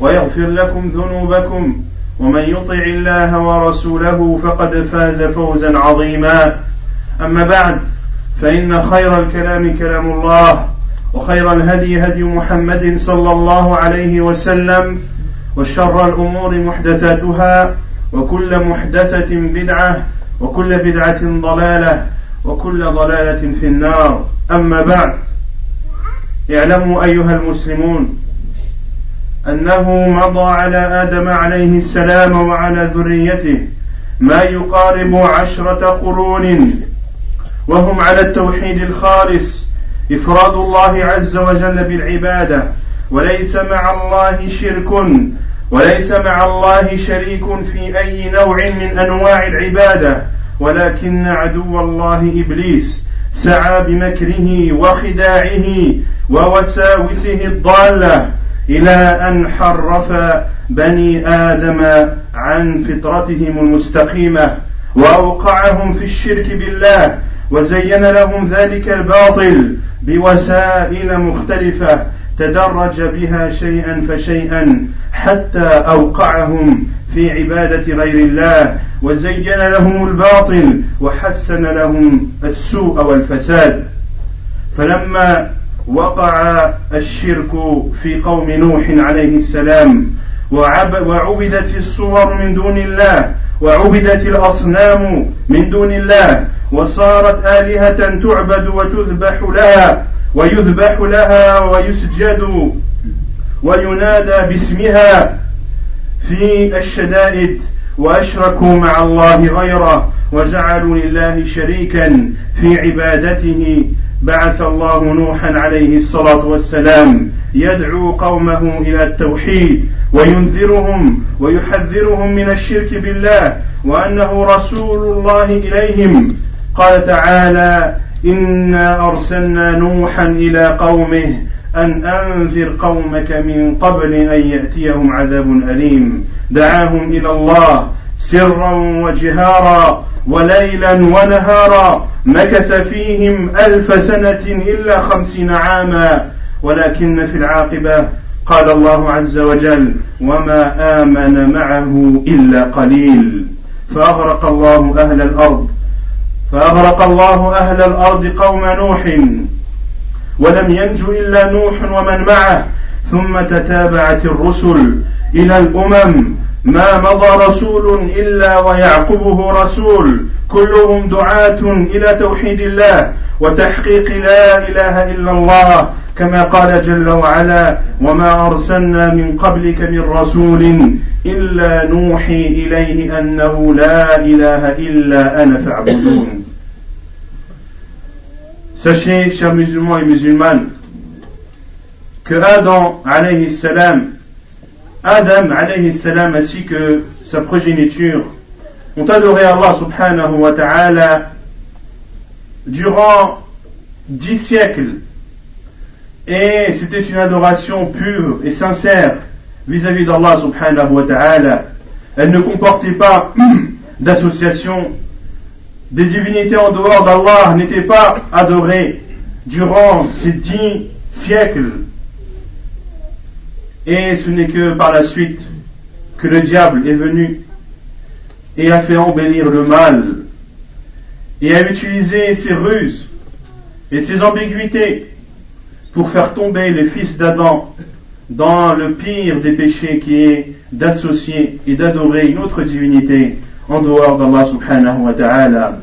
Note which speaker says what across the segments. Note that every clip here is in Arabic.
Speaker 1: ويغفر لكم ذنوبكم ومن يطع الله ورسوله فقد فاز فوزا عظيما. أما بعد فإن خير الكلام كلام الله وخير الهدي هدي محمد صلى الله عليه وسلم وشر الأمور محدثاتها وكل محدثة بدعة وكل بدعة ضلالة وكل ضلالة في النار. أما بعد اعلموا أيها المسلمون أنه مضى على آدم عليه السلام وعلى ذريته ما يقارب عشرة قرون. وهم على التوحيد الخالص إفراد الله عز وجل بالعبادة وليس مع الله شرك وليس مع الله شريك في أي نوع من أنواع العبادة ولكن عدو الله إبليس سعى بمكره وخداعه ووساوسه الضالة. إلى أن حرف بني آدم عن فطرتهم المستقيمة وأوقعهم في الشرك بالله وزين لهم ذلك الباطل بوسائل مختلفة تدرج بها شيئا فشيئا حتى أوقعهم في عبادة غير الله وزين لهم الباطل وحسن لهم السوء والفساد. فلما وقع الشرك في قوم نوح عليه السلام وعبدت الصور من دون الله وعبدت الأصنام من دون الله وصارت آلهة تعبد وتذبح لها ويذبح لها ويسجد وينادى باسمها في الشدائد. وأشركوا مع الله غيره وجعلوا لله شريكا في عبادته. بعث الله نوحا عليه الصلاة والسلام يدعو قومه إلى التوحيد وينذرهم ويحذرهم من الشرك بالله وأنه رسول الله إليهم. قال تعالى إنا أرسلنا نوحا إلى قومه أن أنذر قومك من قبل أن يأتيهم عذاب أليم. دعاهم إلى الله سرا وجهارا وليلا ونهارا. مكث فيهم ألف سنة إلا خمسين عاما. ولكن في العاقبة قال الله عز وجل وما آمن معه إلا قليل. فأغرق الله أهل الأرض. فأغرق الله أهل الأرض قوم نوح. ولم ينج إلا نوح ومن معه. ثم تتابعت الرسل إلى الأمم. ما مضى رسول إلا ويعقبه رسول. كلهم دعاة إلى توحيد الله وتحقيق لا إله إلا الله. كما قال جل وعلا وما أرسلنا من قبلك من رسول إلا نوحي إليه أنه لا إله إلا أنا فاعبدون. Sachez, chers musulmans et musulmanes, que Adam, alayhi salam, Adam alayhi salam ainsi que sa progéniture ont adoré Allah subhanahu wa ta'ala durant dix siècles et c'était une adoration pure et sincère vis-à-vis d'Allah subhanahu wa ta'ala. Elle ne comportait pas d'association. Des divinités en dehors d'Allah n'étaient pas adorées durant ces dix siècles. Et ce n'est que par la suite que le diable est venu et a fait embellir le mal et a utilisé ses ruses et ses ambiguïtés pour faire tomber les fils d'Adam dans le pire des péchés qui est d'associer et d'adorer une autre divinité en dehors d'Allah subhanahu wa ta'ala.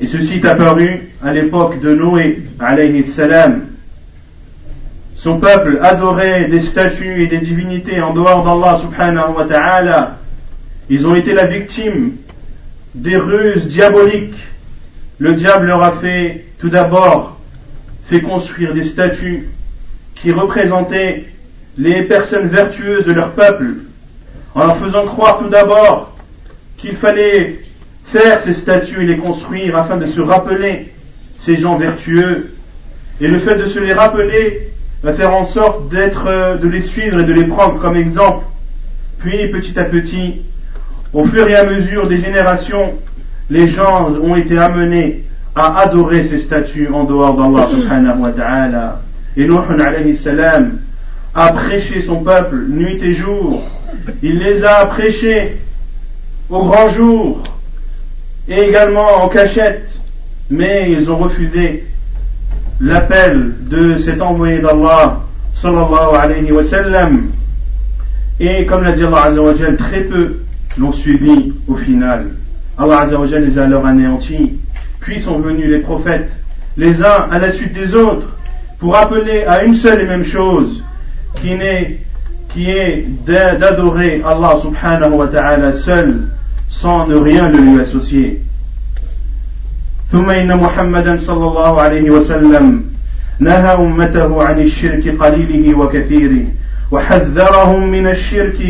Speaker 1: Et ceci est apparu à l'époque de Noé, alayhi salam. Son peuple adorait des statues et des divinités en dehors d'Allah subhanahu wa ta'ala. Ils ont été la victime des ruses diaboliques. Le diable leur a fait tout d'abord fait construire des statues qui représentaient les personnes vertueuses de leur peuple, en leur faisant croire tout d'abord qu'il fallait faire ces statues et les construire afin de se rappeler ces gens vertueux. Et le fait de se les rappeler va faire en sorte d'être, euh, de les suivre et de les prendre comme exemple. Puis petit à petit, au fur et à mesure des générations, les gens ont été amenés à adorer ces statues en dehors d'Allah subhanahu wa ta'ala. Et Nuh alayhi salam a prêché son peuple nuit et jour. Il les a prêchés au grand jour et également en cachette. Mais ils ont refusé l'appel de cet envoyé d'Allah sallallahu alayhi wa. Et comme l'a dit Allah Azza très peu l'ont suivi au final. Allah les a alors anéantis. Puis sont venus les prophètes, les uns à la suite des autres, pour appeler à une seule et même chose, qui, est, qui est d'adorer Allah subhanahu wa ta'ala seul, sans ne rien de lui associer. ثم إن محمدا صلى الله عليه وسلم نهى أمته عن الشرك قليله وكثيره وحذرهم من الشرك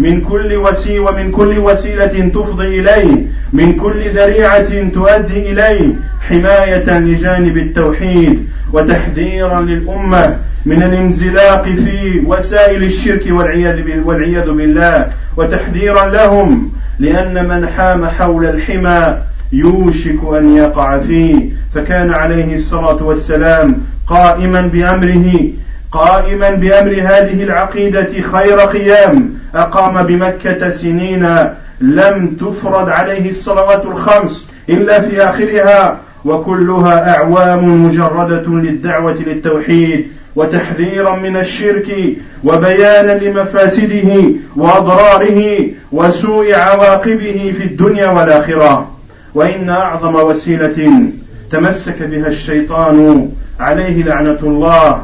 Speaker 1: من كل وسيلة ومن كل وسيلة تفضي إليه من كل ذريعة تؤدي إليه حماية لجانب التوحيد وتحذيرا للأمة من الانزلاق في وسائل الشرك والعياذ بالله وتحذيرا لهم لأن من حام حول الحمى يوشك أن يقع فيه. فكان عليه الصلاة والسلام قائما بأمره قائما بأمر هذه العقيدة خير قيام. أقام بمكة سنين لم تفرض عليه الصلوات الخمس إلا في آخرها وكلها أعوام مجردة للدعوة للتوحيد وتحذيرا من الشرك وبيانا لمفاسده وأضراره وسوء عواقبه في الدنيا والآخرة. وإن أعظم وسيلة تمسك بها الشيطان عليه لعنة الله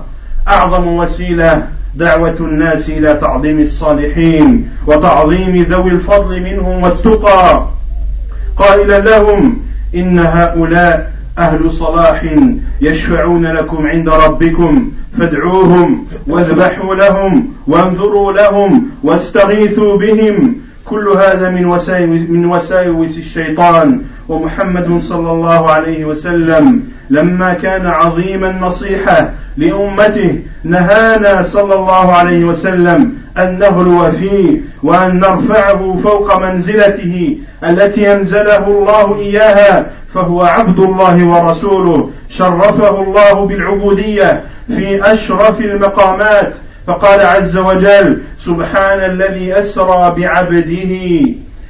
Speaker 1: أعظم وسيلة دعوة الناس إلى تعظيم الصالحين وتعظيم ذوي الفضل منهم والتقى. قائلا لهم إن هؤلاء أهل صلاح يشفعون لكم عند ربكم. فادعوهم واذبحوا لهم وانذروا لهم واستغيثوا بهم. كل هذا من وساوس الشيطان. ومحمد صلى الله عليه وسلم لما كان عظيم النصيحة لأمته نهانا صلى الله عليه وسلم أن نغلو فيه وأن نرفعه فوق منزلته التي أنزله الله إياها فهو عبد الله ورسوله. شرفه الله بالعبودية في أشرف المقامات. فقال عز وجل سبحان الذي أسرى بعبده.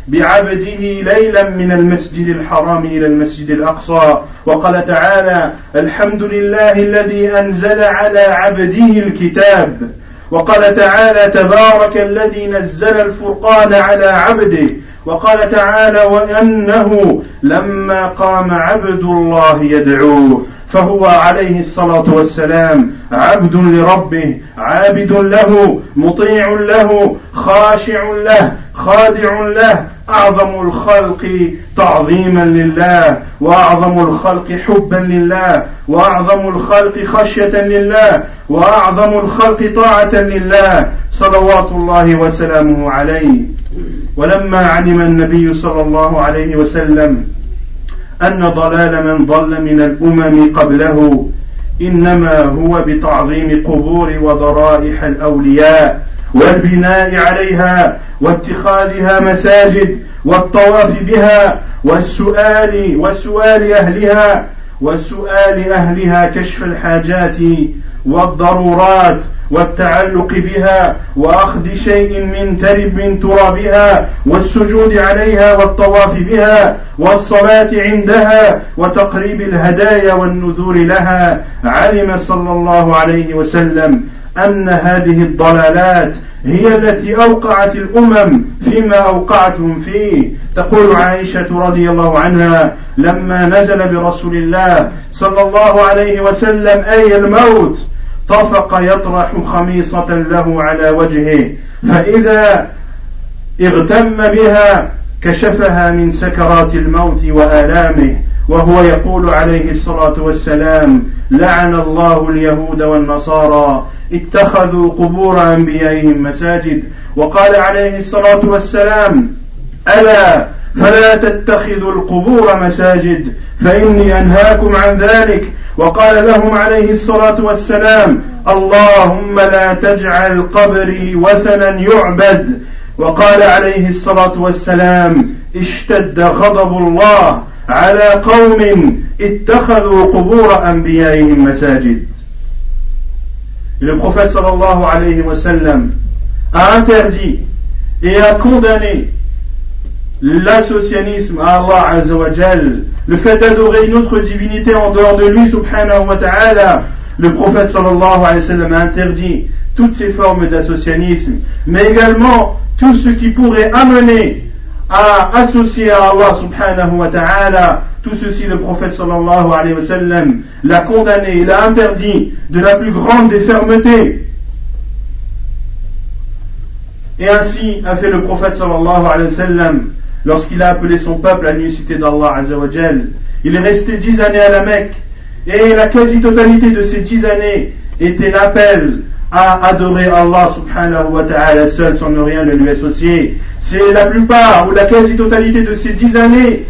Speaker 1: بعبده ليلا من المسجد الحرام إلى المسجد الأقصى. وقال تعالى الحمد لله الذي أنزل على عبده الكتاب. وقال تعالى تبارك الذي نزل الفرقان على عبده. وقال تعالى وأنه لما قام عبد الله يدعوه فهو عليه الصلاة والسلام عبد لربه عابد له مطيع له خاشع له خادع له. أعظم الخلق تعظيما لله وأعظم الخلق حبا لله وأعظم الخلق خشية لله وأعظم الخلق طاعة لله. صلوات الله وسلامه عليه. ولما علم النبي صلى الله عليه وسلم أن ضلال من ضل من الأمم قبله إنما هو بتعظيم قبور وضرائح الأولياء. والبناء عليها واتخاذها مساجد والطواف بها والسؤال وسؤال أهلها وسؤال أهلها كشف الحاجات والضرورات والتعلق بها وأخذ شيء من ترب من ترابها والسجود عليها والطواف بها والصلاة عندها وتقريب الهدايا والنذور لها علم صلى الله عليه وسلم. أن هذه الضلالات هي التي أوقعت الأمم فيما أوقعتهم فيه. تقول عائشة رضي الله عنها لما نزل برسول الله صلى الله عليه وسلم أي الموت طفق يطرح خميصة له على وجهه. فإذا اغتم بها كشفها من سكرات الموت وآلامه. وهو يقول عليه الصلاة والسلام لعن الله اليهود والنصارى اتخذوا قبور أنبيائهم مساجد. وقال عليه الصلاة والسلام ألا فلا تتخذوا القبور مساجد فإني أنهاكم عن ذلك. وقال لهم عليه الصلاة والسلام اللهم لا تجعل قبري وثنا يعبد. وقال عليه الصلاة والسلام اشتد غضب الله. على قوم اتخذوا قبور أنبيائهم مساجد Le prophète sallallahu alayhi wa sallam a interdit et a condamné l'associanisme à Allah Azzawajal, le fait d'adorer une autre divinité en dehors de lui, subhanahu wa ta'ala. Le prophète sallallahu alayhi wa sallam a interdit toutes ces formes d'associanisme, mais également tout ce qui pourrait amener à associer à Allah subhanahu wa ta'ala. Tout ceci, le prophète sallallahu l'a condamné, il a interdit de la plus grande des fermetés. Et ainsi a fait le prophète sallallahu alayhi lorsqu'il a appelé son peuple à l'unicité d'Allah azawajal. Il est resté dix années à la Mecque et la quasi-totalité de ces dix années était l'appel à adorer Allah subhanahu wa ta'ala seul sans ne rien lui associer. C'est la plupart ou la quasi-totalité de ces dix années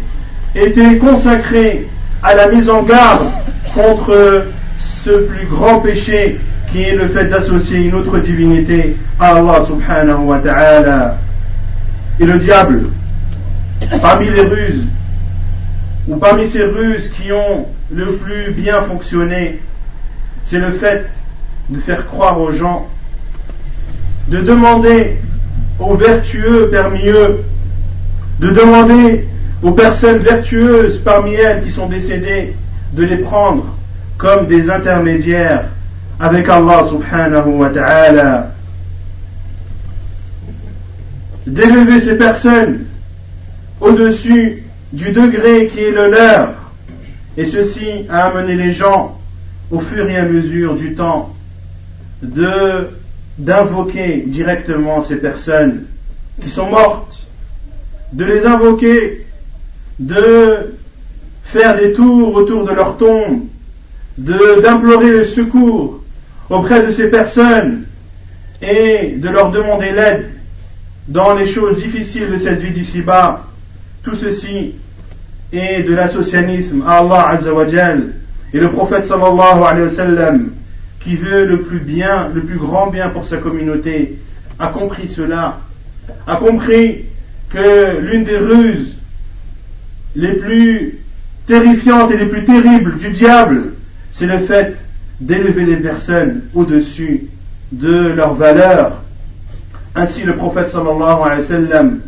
Speaker 1: était consacrée à la mise en garde contre ce plus grand péché qui est le fait d'associer une autre divinité à Allah subhanahu wa ta'ala. Et le diable, parmi les ruses, ou parmi ces ruses qui ont le plus bien fonctionné, c'est le fait de faire croire aux gens, de demander aux vertueux parmi eux, de demander aux personnes vertueuses parmi elles qui sont décédées, de les prendre comme des intermédiaires avec Allah subhanahu wa ta'ala. D'élever ces personnes au-dessus du degré qui est le leur. Et ceci a amené les gens, au fur et à mesure du temps, d'invoquer directement ces personnes qui sont mortes, de les invoquer, de faire des tours autour de leur tombe, de d'implorer le secours auprès de ces personnes et de leur demander l'aide dans les choses difficiles de cette vie d'ici-bas. Tout ceci est de l'associanisme à Allah Azzawajal. Et le prophète sallallahu alayhi wa sallam qui veut le plus bien, le plus grand bien pour sa communauté, a compris cela, a compris que l'une des ruses les plus terrifiantes et les plus terribles du diable, c'est le fait d'élever les personnes au-dessus de leurs valeurs. Ainsi le prophète sallallahu alayhi wa sallam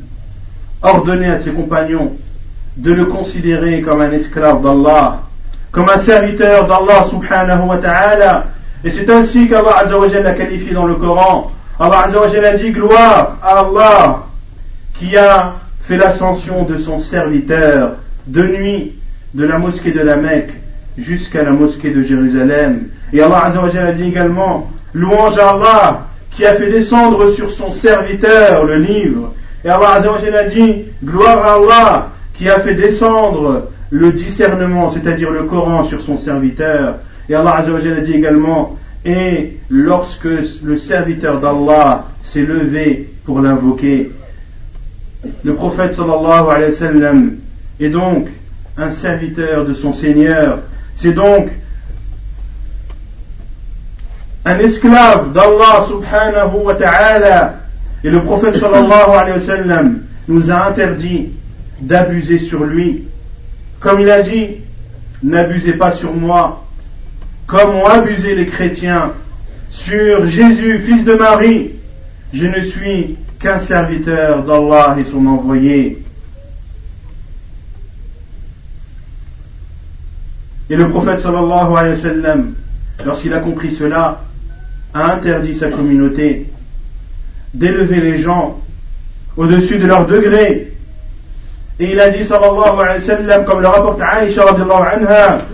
Speaker 1: ordonnait à ses compagnons de le considérer comme un esclave d'Allah, comme un serviteur d'Allah subhanahu wa ta'ala, et c'est ainsi qu'Allah Azzawajal l'a qualifié dans le Coran. Allah Azzawajal a dit gloire à Allah qui a fait l'ascension de son serviteur de nuit de la mosquée de la Mecque jusqu'à la mosquée de Jérusalem. Et Allah Azzawajal a dit également louange à Allah qui a fait descendre sur son serviteur le livre. Et Allah Azzawajal a dit gloire à Allah qui a fait descendre le discernement, c'est-à-dire le Coran sur son serviteur. Et Allah a dit également, et lorsque le serviteur d'Allah s'est levé pour l'invoquer, le prophète sallallahu alayhi wa sallam est donc un serviteur de son Seigneur. C'est donc un esclave d'Allah subhanahu wa ta'ala. Et le prophète sallallahu alayhi wa sallam nous a interdit d'abuser sur lui. Comme il a dit, n'abusez pas sur moi comme ont abusé les chrétiens sur Jésus, fils de Marie, je ne suis qu'un serviteur d'Allah et son envoyé. Et le prophète sallallahu alayhi wa sallam, lorsqu'il a compris cela, a interdit sa communauté d'élever les gens au-dessus de leur degré. Et il a dit, sallallahu alayhi wa sallam, comme le rapporte Aïcha anha,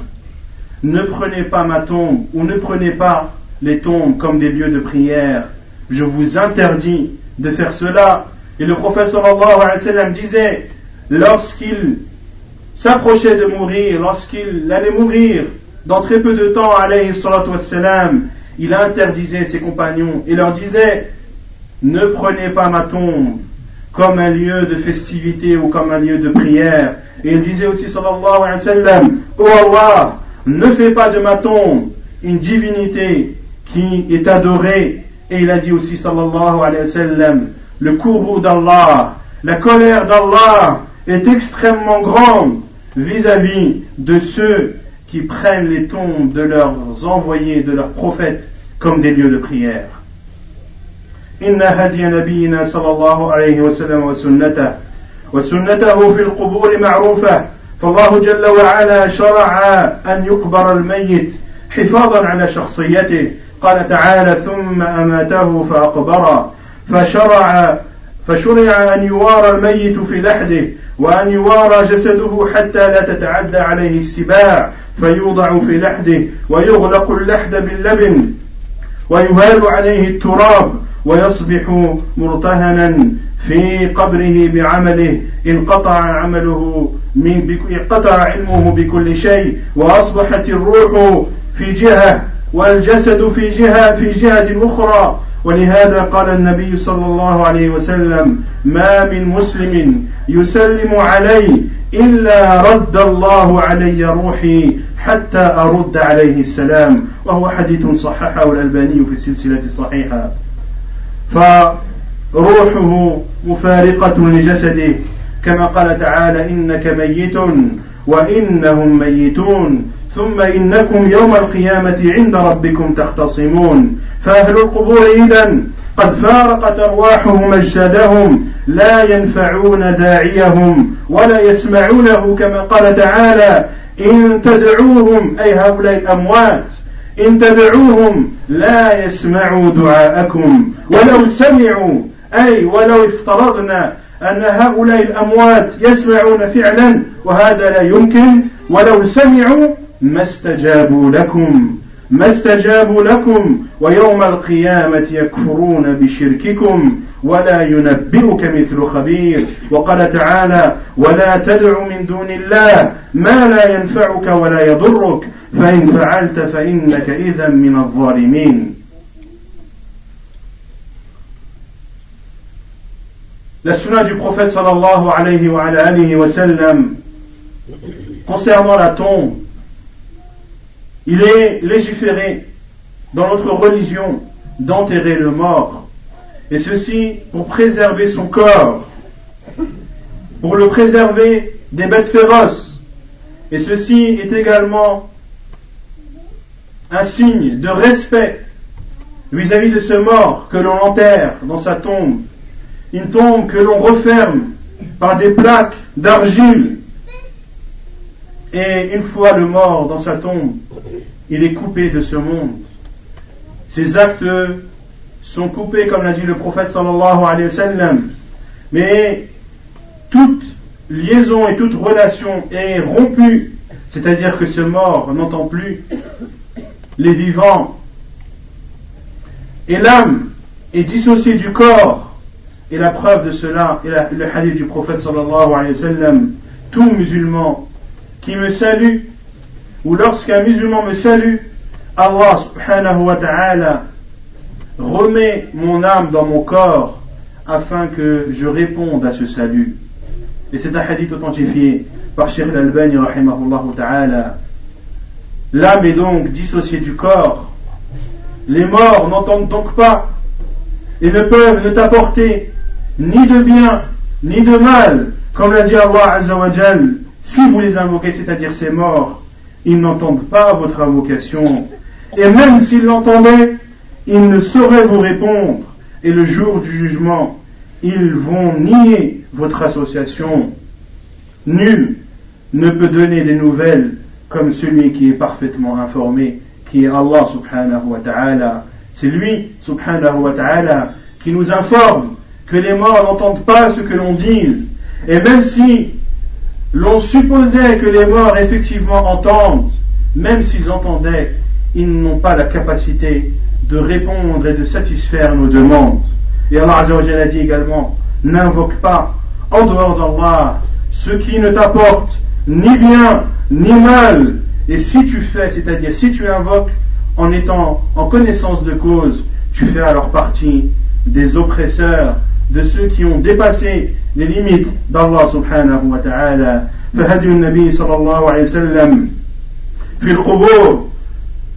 Speaker 1: ne prenez pas ma tombe ou ne prenez pas les tombes comme des lieux de prière. Je vous interdis de faire cela. Et le prophète sallallahu alayhi wa sallam disait, lorsqu'il s'approchait de mourir, lorsqu'il allait mourir, dans très peu de temps, alayhi wassalam, il interdisait ses compagnons et leur disait, ne prenez pas ma tombe comme un lieu de festivité ou comme un lieu de prière. Et il disait aussi, sallallahu alayhi wa sallam, Oh Allah, ne fais pas de ma tombe une divinité qui est adorée. Et il a dit aussi, sallallahu alayhi wa sallam, le courroux d'Allah, la colère d'Allah est extrêmement grande vis-à-vis de ceux qui prennent les tombes de leurs envoyés, de leurs prophètes, comme des lieux de prière. إن هدي نبينا صلى الله عليه وسلم وسنته وسنته في القبور معروفة فالله جل وعلا شرع أن يقبر الميت حفاظا على شخصيته. قال تعالى ثم أماته فأقبره. فشرع فشرع أن يوارى الميت في لحده وأن يوارى جسده حتى لا تتعدى عليه السباع فيوضع في لحده ويغلق اللحد باللبن ويهال عليه التراب ويصبح مرتهنا. في قبره بعمله انقطع عمله من انقطع علمه بكل شيء وأصبحت الروح في جهة والجسد في جهة في جهة أخرى. ولهذا قال النبي صلى الله عليه وسلم ما من مسلم يسلم علي إلا رد الله علي روحي حتى أرد عليه السلام وهو حديث صححه الألباني في السلسلة الصحيحة فروحه مفارقة لجسده. كما قال تعالى إنك ميت وإنهم ميتون. ثم إنكم يوم القيامة عند ربكم تختصمون. فأهل القبور إذا قد فارقت أرواحهم أجسادهم. لا ينفعون داعيهم ولا يسمعونه. كما قال تعالى إن تدعوهم أي هؤلاء الأموات إن تدعوهم لا يسمعوا دعاءكم. ولو سمعوا أي ولو افترضنا أن هؤلاء الأموات يسمعون فعلا وهذا لا يمكن. ولو سمعوا ما استجابوا لكم ما استجابوا لكم ويوم القيامة يكفرون بشرككم ولا ينبئك مثل خبير. وقال تعالى ولا تدع من دون الله ما لا ينفعك ولا يضرك فإن فعلت فإنك إذا من الظالمين. La sunna du prophète sallallahu alayhi wa, sallam concernant la tombe Il est légiféré dans notre religion d'enterrer le mort, et ceci pour préserver son corps, pour le préserver des bêtes féroces, et ceci est également un signe de respect vis-à-vis de ce mort que l'on enterre dans sa tombe, une tombe que l'on referme par des plaques d'argile et une fois le mort dans sa tombe, il est coupé de ce monde. Ses actes sont coupés, comme l'a dit le prophète sallallahu alayhi wa sallam. Mais toute liaison et toute relation est rompue. C'est-à-dire que ce mort n'entend plus les vivants. Et l'âme est dissociée du corps. Et la preuve de cela est le hadith du prophète sallallahu alayhi wa sallam. Tout musulman qui me salue, ou lorsqu'un musulman me salue, Allah subhanahu wa ta'ala remet mon âme dans mon corps afin que je réponde à ce salut. Et c'est un hadith authentifié par Sheikh al-Albani ta'ala. L'âme est donc dissociée du corps. Les morts n'entendent donc pas et ne peuvent ne t'apporter ni de bien ni de mal, comme l'a dit Allah Azza wa si vous les invoquez, c'est-à-dire ces morts, ils n'entendent pas votre invocation. Et même s'ils l'entendaient, ils ne sauraient vous répondre. Et le jour du jugement, ils vont nier votre association. Nul ne peut donner des nouvelles comme celui qui est parfaitement informé, qui est Allah subhanahu wa ta'ala, C'est lui, subhanahu wa ta'ala, qui nous informe que les morts n'entendent pas ce que l'on dit. Et même si l'on supposait que les morts effectivement entendent, même s'ils entendaient, ils n'ont pas la capacité de répondre et de satisfaire nos demandes. Et Allah a dit également, n'invoque pas en dehors d'Allah ce qui ne t'apporte ni bien ni mal. Et si tu fais, c'est-à-dire si tu invoques en étant en connaissance de cause, tu fais alors partie des oppresseurs, de ceux qui ont dépassé les limites d'Allah subhanahu wa ta'ala. فهدي النبي صلى الله عليه وسلم في القبور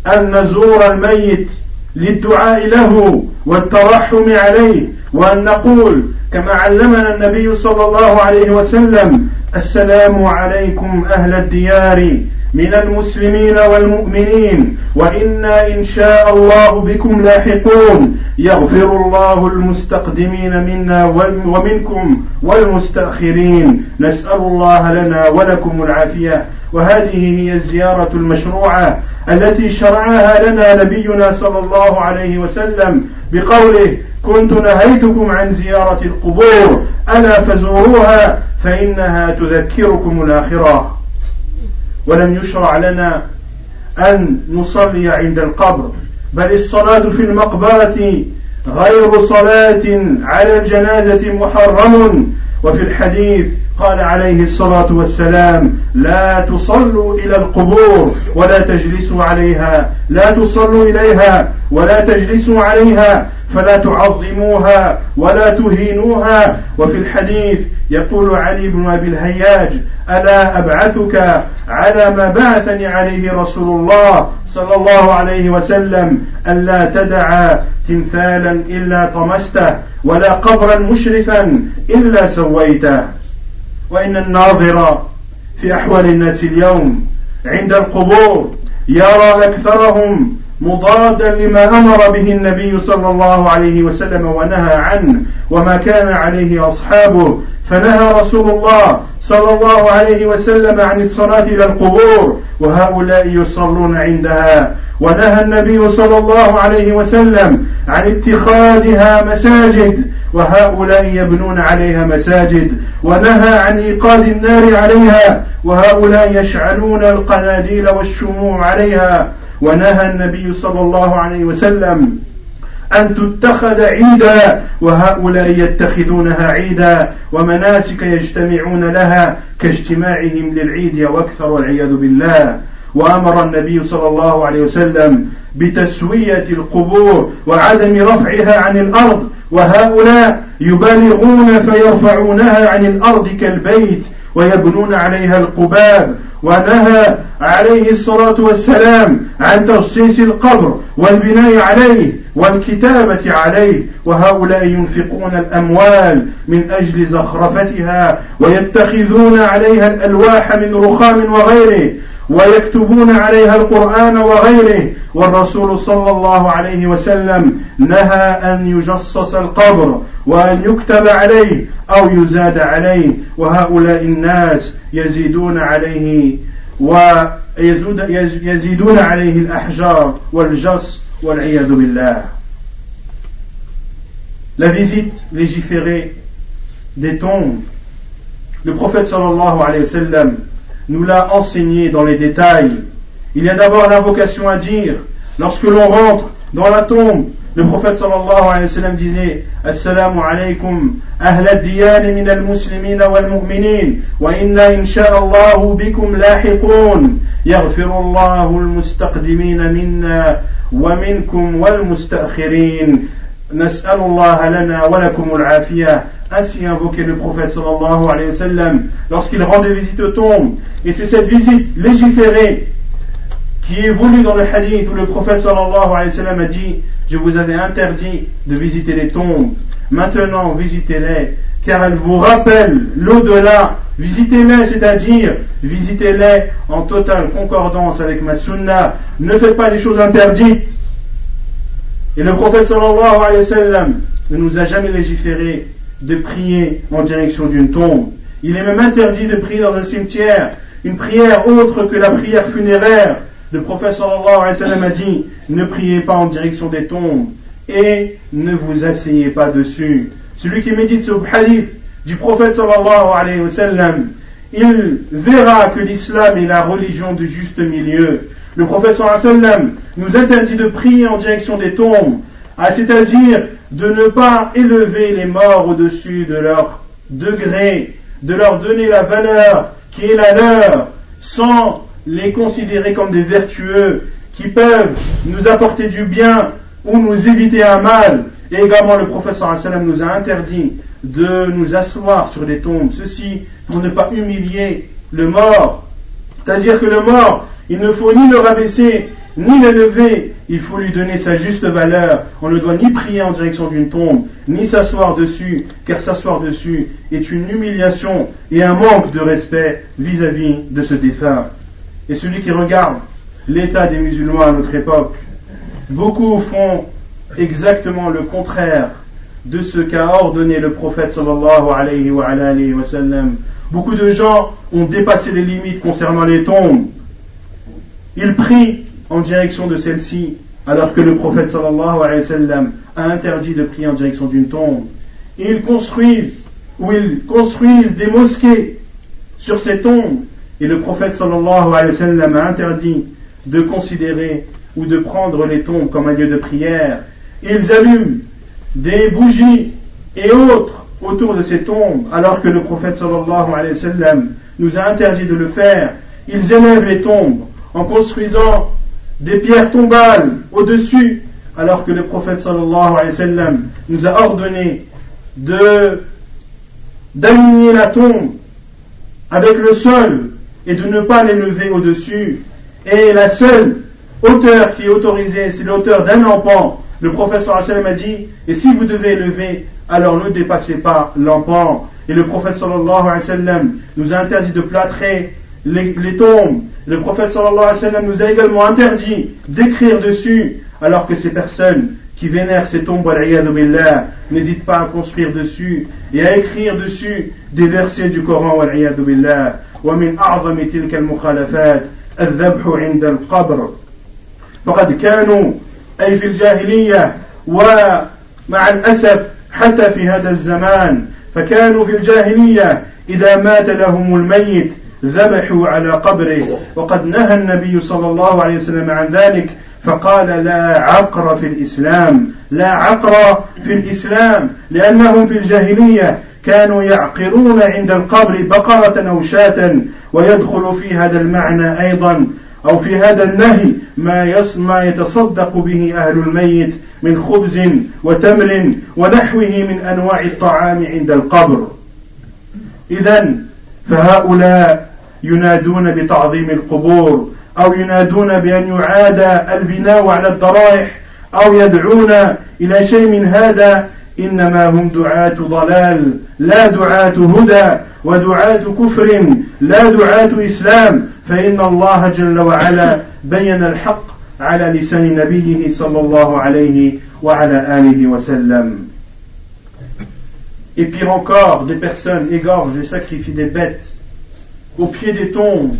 Speaker 1: أن نزور الميت للدعاء له والترحم عليه وأن نقول كما علمنا النبي صلى الله عليه وسلم السلام عليكم أهل الديار من المسلمين والمؤمنين. وإنا إن شاء الله بكم لاحقون. يغفر الله المستقدمين منا ومنكم والمستأخرين. نسأل الله لنا ولكم العافية. وهذه هي الزيارة المشروعة التي شرعها لنا نبينا صلى الله عليه وسلم بقوله كنت نهيتكم عن زيارة القبور ألا فزوروها فإنها تذكركم الآخرة. ولم يشرع لنا أن نصلي عند القبر بل الصلاة في المقبرة غير صلاة على الجنازة محرم. وفي الحديث قال عليه الصلاة والسلام لا تصلوا إلى القبور ولا تجلسوا عليها لا تصلوا إليها ولا تجلسوا عليها فلا تعظموها ولا تهينوها. وفي الحديث يقول علي بن أبي الهياج ألا أبعثك على ما بعثني عليه رسول الله صلى الله عليه وسلم ألا تدع تمثالا إلا طمسته ولا قبرا مشرفا إلا سويته. وإن الناظر في أحوال الناس اليوم عند القبور يرى أكثرهم مضادا لما أمر به النبي صلى الله عليه وسلم ونهى عنه وما كان عليه أصحابه. فنهى رسول الله صلى الله عليه وسلم عن الصلاة إلى القبور وهؤلاء يصلون عندها. ونهى النبي صلى الله عليه وسلم عن اتخاذها مساجد وهؤلاء يبنون عليها مساجد ونهى عن إيقاد النار عليها وهؤلاء يشعلون القناديل والشموع عليها. ونهى النبي صلى الله عليه وسلم أن تتخذ عيدا وهؤلاء يتخذونها عيدا ومناسك يجتمعون لها كاجتماعهم للعيد وأكثر والعياذ بالله. وأمر النبي صلى الله عليه وسلم بتسوية القبور وعدم رفعها عن الأرض وهؤلاء يبالغون فيرفعونها عن الأرض كالبيت ويبنون عليها القباب. ونهى عليه الصلاة والسلام عن تخصيص القبر والبناء عليه. والكتابة عليه وهؤلاء ينفقون الأموال من أجل زخرفتها ويتخذون عليها الألواح من رخام وغيره ويكتبون عليها القرآن وغيره. والرسول صلى الله عليه وسلم نهى أن يجصص القبر وأن يكتب عليه أو يزاد عليه. وهؤلاء الناس يزيدون عليه ويزيدون عليه الأحجار والجص La visite légiférée des tombes, le prophète nous l'a enseigné dans les détails. Il y a d'abord l'invocation à dire lorsque l'on rentre dans la tombe. Le prophète sallallahu alayhi wa sallam disait Assalamu alaykum ahla diyan min al-muslimin wal-mu'minin wa inna insha'Allahu bikum lahiqun yaghfiru Allahu al-mustaqdimin minna wa minkum wal-mustakhirin نسأل الله لنا ولكم العافية ainsi invoqué le prophète sallallahu alayhi wa sallam lorsqu'il rendait visite aux tombes. Et c'est cette visite légiférée qui est voulue dans le hadith où le prophète sallallahu alayhi wa sallam a dit Je vous avais interdit de visiter les tombes. Maintenant, visitez-les, car elles vous rappellent l'au-delà. Visitez-les, c'est-à-dire visitez-les en totale concordance avec ma sunna. Ne faites pas des choses interdites. Et le prophète sallallahu alayhi wa sallam ne nous a jamais légiféré de prier en direction d'une tombe. Il est même interdit de prier dans un cimetière, une prière autre que la prière funéraire, Le prophète alayhi a dit Ne priez pas en direction des tombes et ne vous asseyez pas dessus. Celui qui médite ce hadith du prophète sallallahu alayhi wa sallam, il verra que l'islam est la religion du juste milieu. Le prophète sallallahu alayhi wa sallam nous interdit de prier en direction des tombes, c'est-à-dire de ne pas élever les morts au-dessus de leur degré, de leur donner la valeur qui est la leur, sans les considérer comme des vertueux qui peuvent nous apporter du bien ou nous éviter un mal. Et également le professeur sallam nous a interdit de nous asseoir sur des tombes, ceci pour ne pas humilier le mort. C'est-à-dire que le mort, il ne faut ni le rabaisser, ni l'élever, il faut lui donner sa juste valeur. On ne doit ni prier en direction d'une tombe, ni s'asseoir dessus, car s'asseoir dessus est une humiliation et un manque de respect vis-à-vis de ce défunt. Et celui qui regarde l'état des musulmans à notre époque, beaucoup font exactement le contraire de ce qu'a ordonné le prophète sallallahu alayhi wa, sallam. Beaucoup de gens ont dépassé les limites concernant les tombes. Ils prient en direction de celle-ci, alors que le prophète sallallahu alayhi wa sallam a interdit de prier en direction d'une tombe. Ils construisent, ou ils construisent des mosquées sur ces tombes, et le prophète sallallahu alayhi wa sallam a interdit de considérer ou de prendre les tombes comme un lieu de prière. Ils allument des bougies et autres autour de ces tombes, alors que le prophète sallallahu alayhi wa sallam nous a interdit de le faire. Ils élèvent les tombes en construisant des pierres tombales au-dessus, alors que le prophète sallallahu alayhi wa sallam nous a ordonné d'aligner la tombe avec le sol et de ne pas l'élever au-dessus. Et la seule hauteur qui est autorisée, c'est l'auteur d'un empan. Le wa sallam a dit, et si vous devez élever, alors ne dépassez pas l'empan. Et le prophète sallallahu alayhi wa sallam nous a interdit de plâtrer les, tombes. Le prophète sallallahu alayhi wa sallam nous a également interdit d'écrire dessus, alors que ces personnes qui vénèrent ces tombes, n'hésitent pas à construire dessus et à écrire dessus des versets du Coran, ومن أعظم تلك المخالفات الذبح عند القبر فقد كانوا أي في الجاهلية ومع الأسف حتى في هذا الزمان فكانوا في الجاهلية إذا مات لهم الميت ذبحوا على قبره وقد نهى النبي صلى الله عليه وسلم عن ذلك فقال لا عقر في الإسلام لا عقر في الإسلام لأنهم في الجاهلية كانوا يعقرون عند القبر بقرة أو شاة ويدخل في هذا المعنى أيضا أو في هذا النهي ما ما يتصدق به أهل الميت من خبز وتمر ونحوه من أنواع الطعام عند القبر. إذا فهؤلاء ينادون بتعظيم القبور أو ينادون بأن يعاد البناء على الضرائح أو يدعون إلى شيء من هذا إنما هم دعاة ضلال لا دعاة هدى ودعاة كفر لا دعاة إسلام فإن الله جل وعلا بين الحق على لسان نبيه صلى الله عليه وعلى آله وسلم Et pire encore, des personnes égorgent et sacrifient des bêtes au pied des tombes.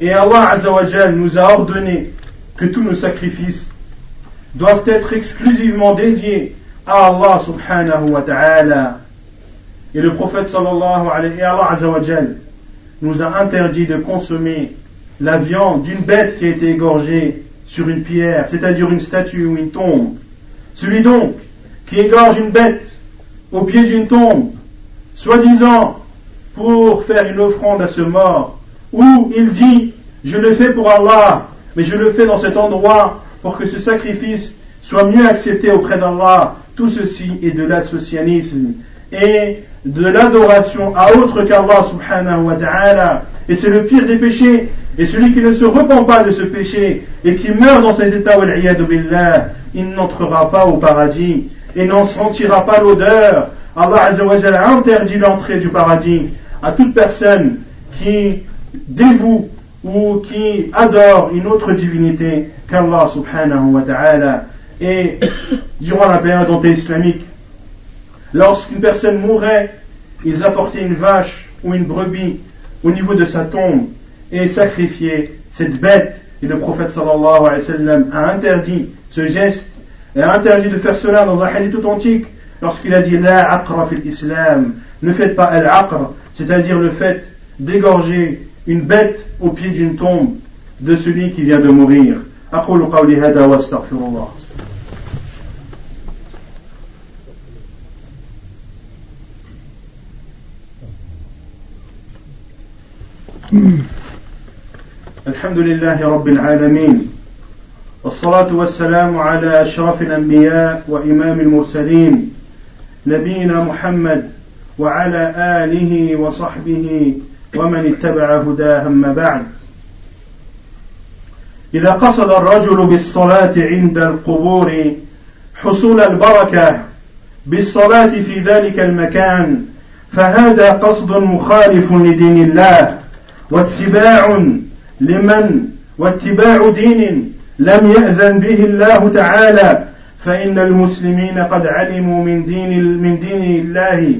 Speaker 1: Et Allah Azzawajal nous a ordonné que tous nos sacrifices doivent être exclusivement dédiés à Allah subhanahu wa ta'ala. Et le prophète sallallahu alayhi wa sallam nous a interdit de consommer la viande d'une bête qui a été égorgée sur une pierre, c'est-à-dire une statue ou une tombe. Celui donc qui égorge une bête au pied d'une tombe, soi-disant pour faire une offrande à ce mort, ou il dit, je le fais pour Allah, mais je le fais dans cet endroit pour que ce sacrifice soit mieux accepté auprès d'Allah. Tout ceci est de l'associanisme et de l'adoration à autre qu'Allah subhanahu wa ta'ala. Et c'est le pire des péchés. Et celui qui ne se repent pas de ce péché et qui meurt dans cet état, il n'entrera pas au paradis et n'en sentira pas l'odeur. Allah a interdit l'entrée du paradis à toute personne qui dévoue ou qui adore une autre divinité qu'Allah subhanahu wa ta'ala. Et durant la période anté-islamique, lorsqu'une personne mourait, ils apportaient une vache ou une brebis au niveau de sa tombe et sacrifiaient cette bête. Et le prophète sallallahu alayhi wa sallam a interdit ce geste et a interdit de faire cela dans un hadith authentique lorsqu'il a dit La aqra fil islam, ne faites pas al-aqr, c'est-à-dire le fait d'égorger une bête au pied d'une tombe de celui qui vient de mourir. أقول قولي هذا واستغفر الله الحمد لله رب العالمين والصلاة والسلام على أشرف الأنبياء وإمام المرسلين نبينا محمد وعلى آله وصحبه ومن اتبع هداه أما بعد. إذا قصد الرجل بالصلاة عند القبور حصول البركة بالصلاة في ذلك المكان فهذا قصد مخالف لدين الله واتباع لمن؟ واتباع دين لم يأذن به الله تعالى فإن المسلمين قد علموا من دين من دين الله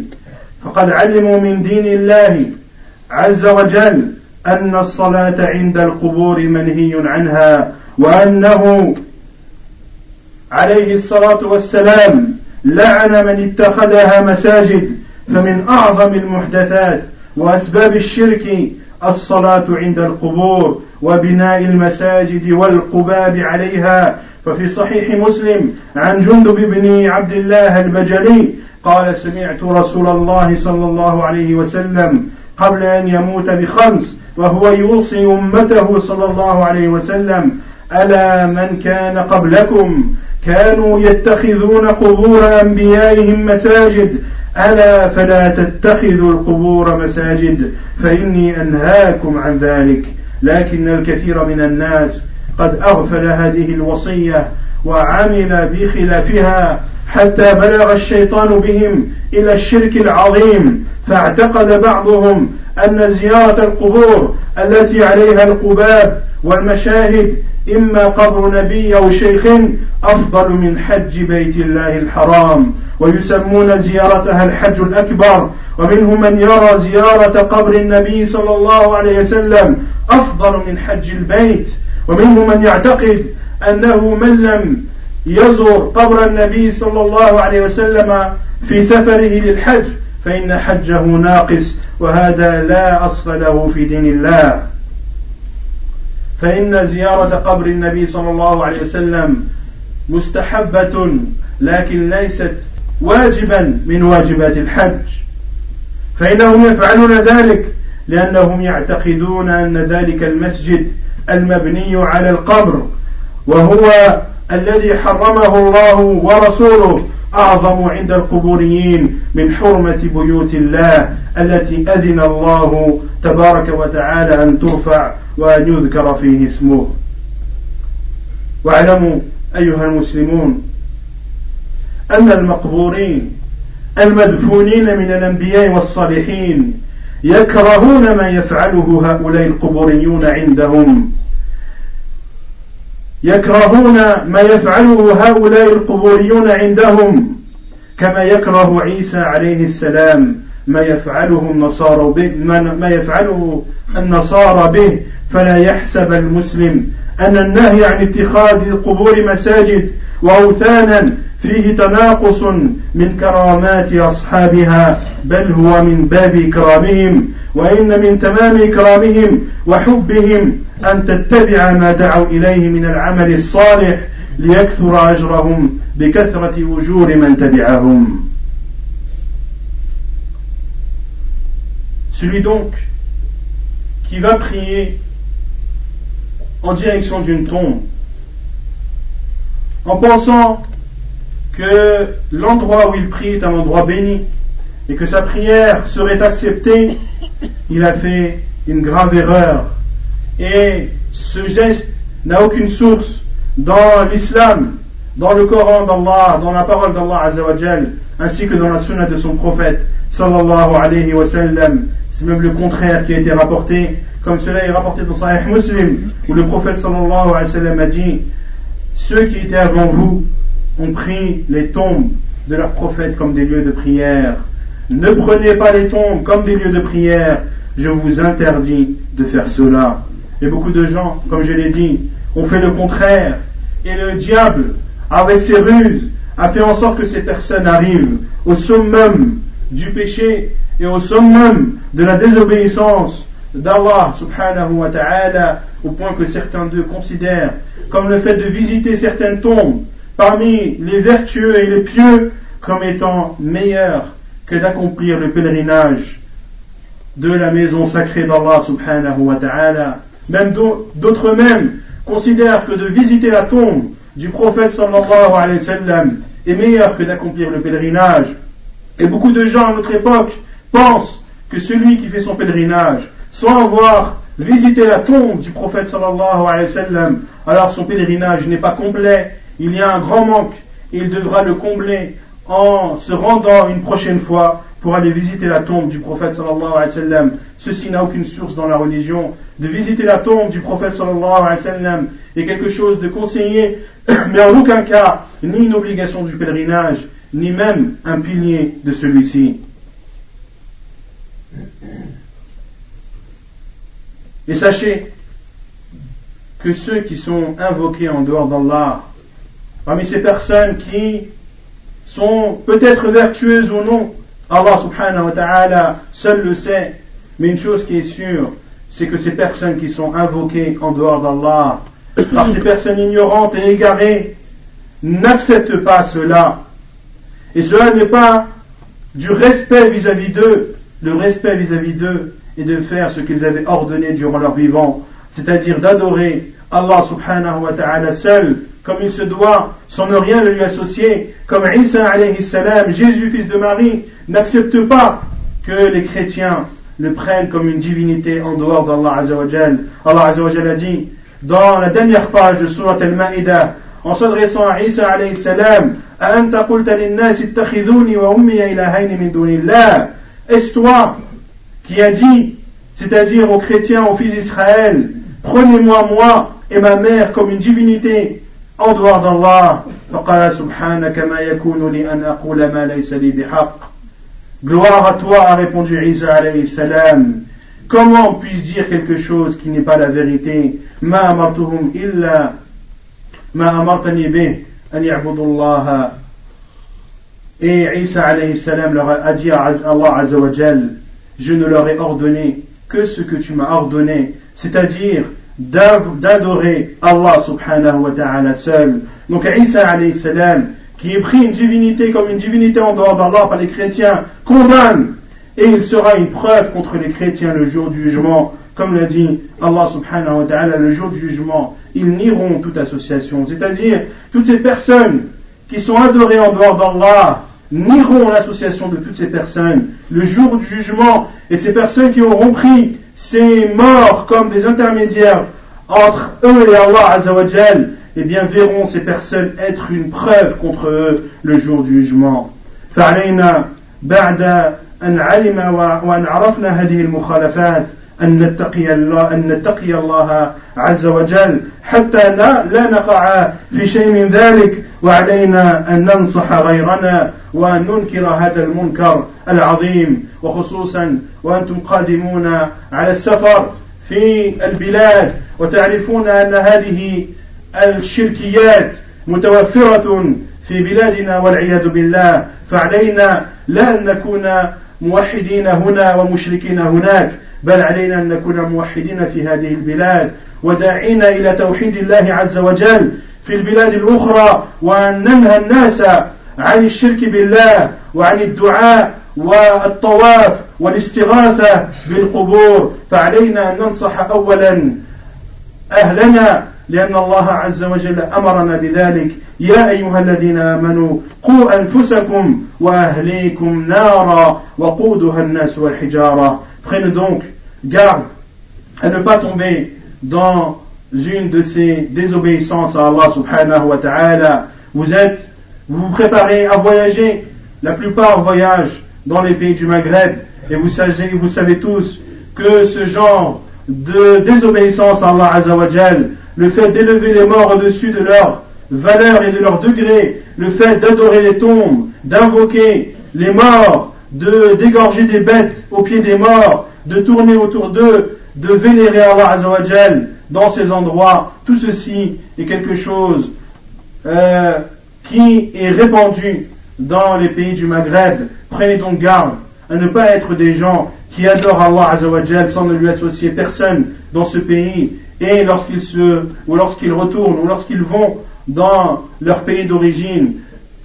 Speaker 1: فقد علموا من دين الله عز وجل أن الصلاة عند القبور منهي عنها وأنه عليه الصلاة والسلام لعن من اتخذها مساجد فمن أعظم المحدثات وأسباب الشرك الصلاة عند القبور وبناء المساجد والقباب عليها. ففي صحيح مسلم عن جندب بن عبد الله البجلي قال سمعت رسول الله صلى الله عليه وسلم قبل أن يموت بخمس وهو يوصي أمته صلى الله عليه وسلم ألا من كان قبلكم؟ كانوا يتخذون قبور أنبيائهم مساجد. ألا فلا تتخذوا القبور مساجد فإني أنهاكم عن ذلك. لكن الكثير من الناس قد أغفل هذه الوصية وعمل بخلافها حتى بلغ الشيطان بهم إلى الشرك العظيم. فاعتقد بعضهم أن زيارة القبور التي عليها القباب والمشاهد إما قبر نبي أو شيخ أفضل من حج بيت الله الحرام. ويسمون زيارتها الحج الأكبر. ومنهم من يرى زيارة قبر النبي صلى الله عليه وسلم أفضل من حج البيت. ومنهم من يعتقد أنه من لم يزور قبر النبي صلى الله عليه وسلم في سفره للحج. فإن حجه ناقص وهذا لا أصل له في دين الله. فإن زيارة قبر النبي صلى الله عليه وسلم مستحبة لكن ليست واجبا من واجبات الحج. فإنهم يفعلون ذلك لأنهم يعتقدون أن ذلك المسجد المبني على القبر وهو الذي حرمه الله ورسوله. أعظم عند القبوريين من حرمة بيوت الله التي أذن الله تبارك وتعالى أن ترفع وأن يذكر فيه اسمه. واعلموا أيها المسلمون أن المقبورين المدفونين من الأنبياء والصالحين يكرهون ما يفعله هؤلاء القبوريون عندهم. يكرهون ما يفعله هؤلاء القبوريون عندهم كما يكره عيسى عليه السلام ما يفعله النصارى به ما يفعله النصارى به. فلا يحسب المسلم أن النهي عن اتخاذ القبور مساجد وأوثانا فيه تناقص من كرامات أصحابها بل هو من باب إكرامهم وإن من تمام إكرامهم وحبهم أن تتبع ما دعوا إليه من العمل الصالح ليكثر أجرهم بكثرة أجور من تبعهم. Celui donc qui va prier en direction d'une tombe en pensant que l'endroit où il prie est un endroit béni et que sa prière serait acceptée, il a fait une grave erreur. Et ce geste n'a aucune source dans l'islam, dans le Coran d'Allah, dans la parole d'Allah Azzawajal, ainsi que dans la sunna de son prophète, sallallahu alayhi wa sallam. C'est même le contraire qui a été rapporté, comme cela est rapporté dans Sahih Muslim, où le prophète sallallahu alayhi wa sallam a dit, ceux qui étaient avant vous ont pris les tombes de leurs prophètes comme des lieux de prière. Ne prenez pas les tombes comme des lieux de prière. Je vous interdis de faire cela. Et beaucoup de gens, comme je l'ai dit, ont fait le contraire. Et le diable, avec ses ruses, a fait en sorte que ces personnes arrivent au summum du péché et au summum de la désobéissance d'Allah subhanahu wa ta'ala, au point que certains d'eux considèrent comme le fait de visiter certaines tombes parmi les vertueux et les pieux comme étant meilleur que d'accomplir le pèlerinage de la maison sacrée d'Allah subhanahu wa ta'ala. Même d'autres même considèrent que de visiter la tombe du prophète sallallahu alayhi wa sallam est meilleur que d'accomplir le pèlerinage. Et beaucoup de gens à notre époque pensent que celui qui fait son pèlerinage, sans avoir visité la tombe du prophète sallallahu alayhi wa sallam, alors son pèlerinage n'est pas complet, il y a un grand manque, et il devra le combler en se rendant une prochaine fois pour aller visiter la tombe du prophète sallallahu alayhi wa sallam. Ceci n'a aucune source dans la religion. De visiter la tombe du prophète sallallahu alayhi wa sallam est quelque chose de conseillé, mais en aucun cas ni une obligation du pèlerinage, ni même un pilier de celui-ci. Et sachez que ceux qui sont invoqués en dehors d'Allah, parmi ces personnes qui sont peut-être vertueuses ou non, Allah subhanahu wa ta'ala seul le sait, mais une chose qui est sûre, c'est que ces personnes qui sont invoquées en dehors d'Allah, par ces personnes ignorantes et égarées, n'acceptent pas cela. Et cela n'est pas du respect vis-à-vis d'eux. Le respect vis-à-vis d'eux est de faire ce qu'ils avaient ordonné durant leur vivant, c'est-à-dire d'adorer Allah subhanahu wa ta'ala seul, comme il se doit, sans ne rien lui associer, comme Isa alayhi salam, Jésus fils de Marie, n'accepte pas que les chrétiens le prennent comme une divinité en dehors d'Allah. Allah a dit, dans la dernière page de Surat al-Ma'idah, en s'adressant à Isa alayhi salam, Est-ce toi qui a dit, c'est-à-dire aux chrétiens, aux fils d'Israël, prenez-moi moi et ma mère comme une divinité en dehors d'Allah. Gloire à toi, a répondu Isa alayhi salam. Comment puis-je dire quelque chose qui n'est pas la vérité? Illa ma amartani bih an Allah. Et Isa alayhi salam leur a dit à Allah azawajal, je ne leur ai ordonné que ce que tu m'as ordonné, c'est-à-dire d'adorer Allah subhanahu wa ta'ala seul. Donc Isa alayhi salam, qui est pris une divinité comme une divinité en dehors d'Allah par les chrétiens, condamne et il sera une preuve contre les chrétiens le jour du jugement. Comme l'a dit Allah subhanahu wa ta'ala, le jour du jugement, ils nieront toute association. C'est-à-dire, toutes ces personnes qui sont adorées en dehors d'Allah, nieront l'association de toutes ces personnes le jour du jugement et ces personnes qui auront pris ces morts comme des intermédiaires entre eux et Allah Azzawajal, eh bien verront ces personnes être une preuve contre eux le jour du jugement. أن علم وأن عرفنا هذه المخالفات أن نتقي الله أن نتقي الله عز وجل حتى لا لا نقع في شيء من ذلك. وعلينا أن ننصح غيرنا وأن ننكر هذا المنكر العظيم. وخصوصا وأنتم قادمون على السفر في البلاد وتعرفون أن هذه الشركيات متوفرة في بلادنا والعياذ بالله. فعلينا لا أن نكون موحدين هنا ومشركين هناك. بل علينا أن نكون موحدين في هذه البلاد وداعين إلى توحيد الله عز وجل في البلاد الأخرى وأن ننهى الناس عن الشرك بالله وعن الدعاء والطواف والاستغاثة بالقبور. فعلينا أن ننصح أولا أهلنا لأن الله عز وجل أمرنا بذلك يا أيها الذين آمنوا قوا أنفسكم وأهليكم نارا وقودها الناس والحجارة Prenez donc garde à ne pas tomber dans une de ces désobéissances à Allah subhanahu wa ta'ala. Vous êtes, vous vous préparez à voyager. La plupart voyagent dans les pays du Maghreb et vous savez, vous savez tous que ce genre de désobéissance à Allah azawajal le fait d'élever les morts au-dessus de leur valeur et de leur degré, le fait d'adorer les tombes, d'invoquer les morts, de dégorger des bêtes au pied des morts, de tourner autour d'eux, de vénérer Allah Azzawajal dans ces endroits, tout ceci est quelque chose euh, qui est répandu dans les pays du Maghreb. Prenez donc garde à ne pas être des gens qui adorent Allah Azzawajal sans ne lui associer personne dans ce pays et lorsqu'ils se, ou lorsqu'ils retournent, ou lorsqu'ils vont dans leur pays d'origine,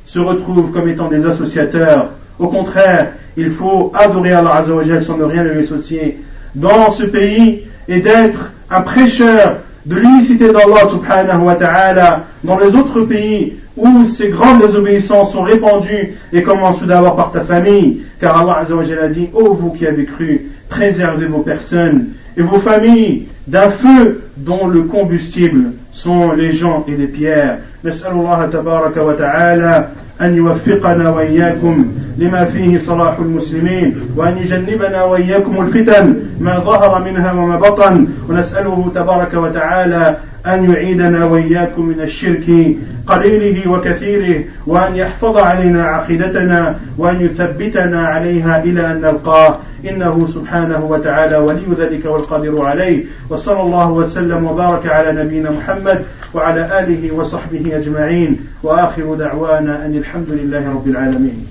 Speaker 1: se retrouvent comme étant des associateurs. Au contraire, il faut adorer Allah Azzawajal sans ne rien lui associer dans ce pays et d'être un prêcheur de l'unicité d'Allah subhanahu wa ta'ala dans les autres pays où ces grandes désobéissances sont répandues et commence tout d'abord par ta famille car Allah Azzawajal a dit ô vous qui avez cru préservez vos personnes et vos familles d'un feu dont le combustible sont les gens et les pierres. نسأل الله تبارك وتعالى أن يوفقنا وإياكم لما فيه صلاح المسلمين وأن يجنبنا وإياكم الفتن ما ظهر منها وما بطن ونسأله تبارك وتعالى أن يعيدنا وإياكم من الشرك قليله وكثيره وأن يحفظ علينا عقيدتنا وأن يثبتنا عليها إلى أن نلقاه. إنه سبحانه وتعالى ولي ذلك والقادر عليه. وصلى الله وسلم وبارك على نبينا محمد وعلى آله وصحبه أجمعين. وآخر دعوانا أن الحمد لله رب العالمين.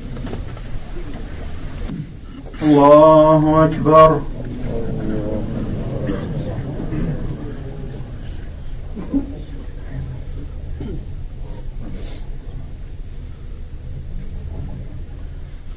Speaker 1: الله أكبر.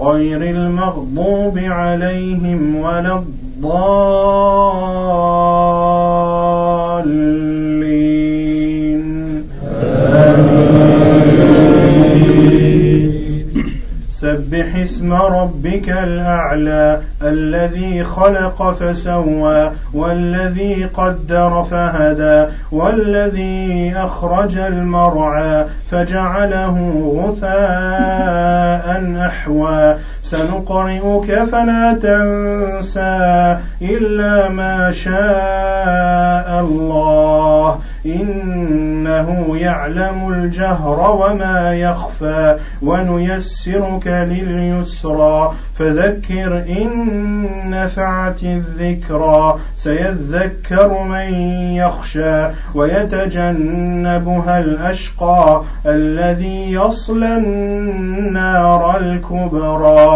Speaker 1: غير المغضوب عليهم ولا الضالين. سبح اسم ربك الأعلى الذي خلق فسوى والذي قدر فهدى والذي أخرج المرعى فجعله غثاء أحوى. سنقرئك فلا تنسى إلا ما شاء الله. إنه يعلم الجهر وما يخفى ونيسرك لليسرى. فذكر إن نفعت الذكرى سيذكر من يخشى ويتجنبها الأشقى الذي يصلى النار الكبرى.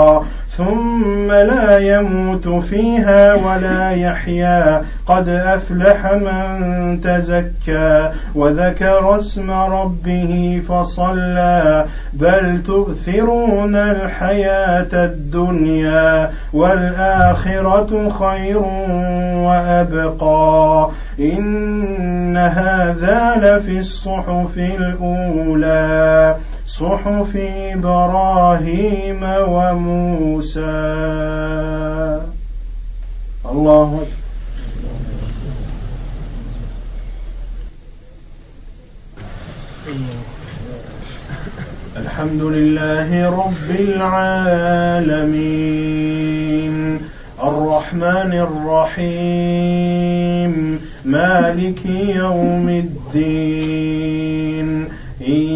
Speaker 1: ثم لا يموت فيها ولا يحيا. قد أفلح من تزكى وذكر اسم ربه فصلى. بل تؤثرون الحياة الدنيا والآخرة خير وأبقى. إن هذا لفي الصحف الأولى. صحف إبراهيم وموسى. الله الحمد لله رب العالمين. الرحمن الرحيم. مالك يوم الدين.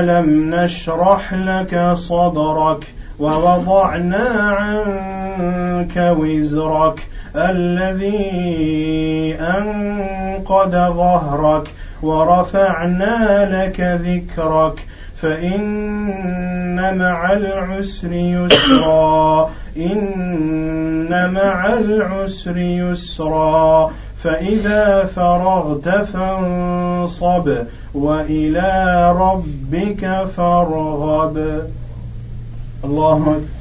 Speaker 1: ألم نشرح لك صدرك ووضعنا عنك وزرك الذي أنقض ظهرك ورفعنا لك ذكرك
Speaker 2: فإن مع العسر يسرا إن مع العسر يسرا فإذا فرغت فانصب وإلى ربك فارغب. الله أكبر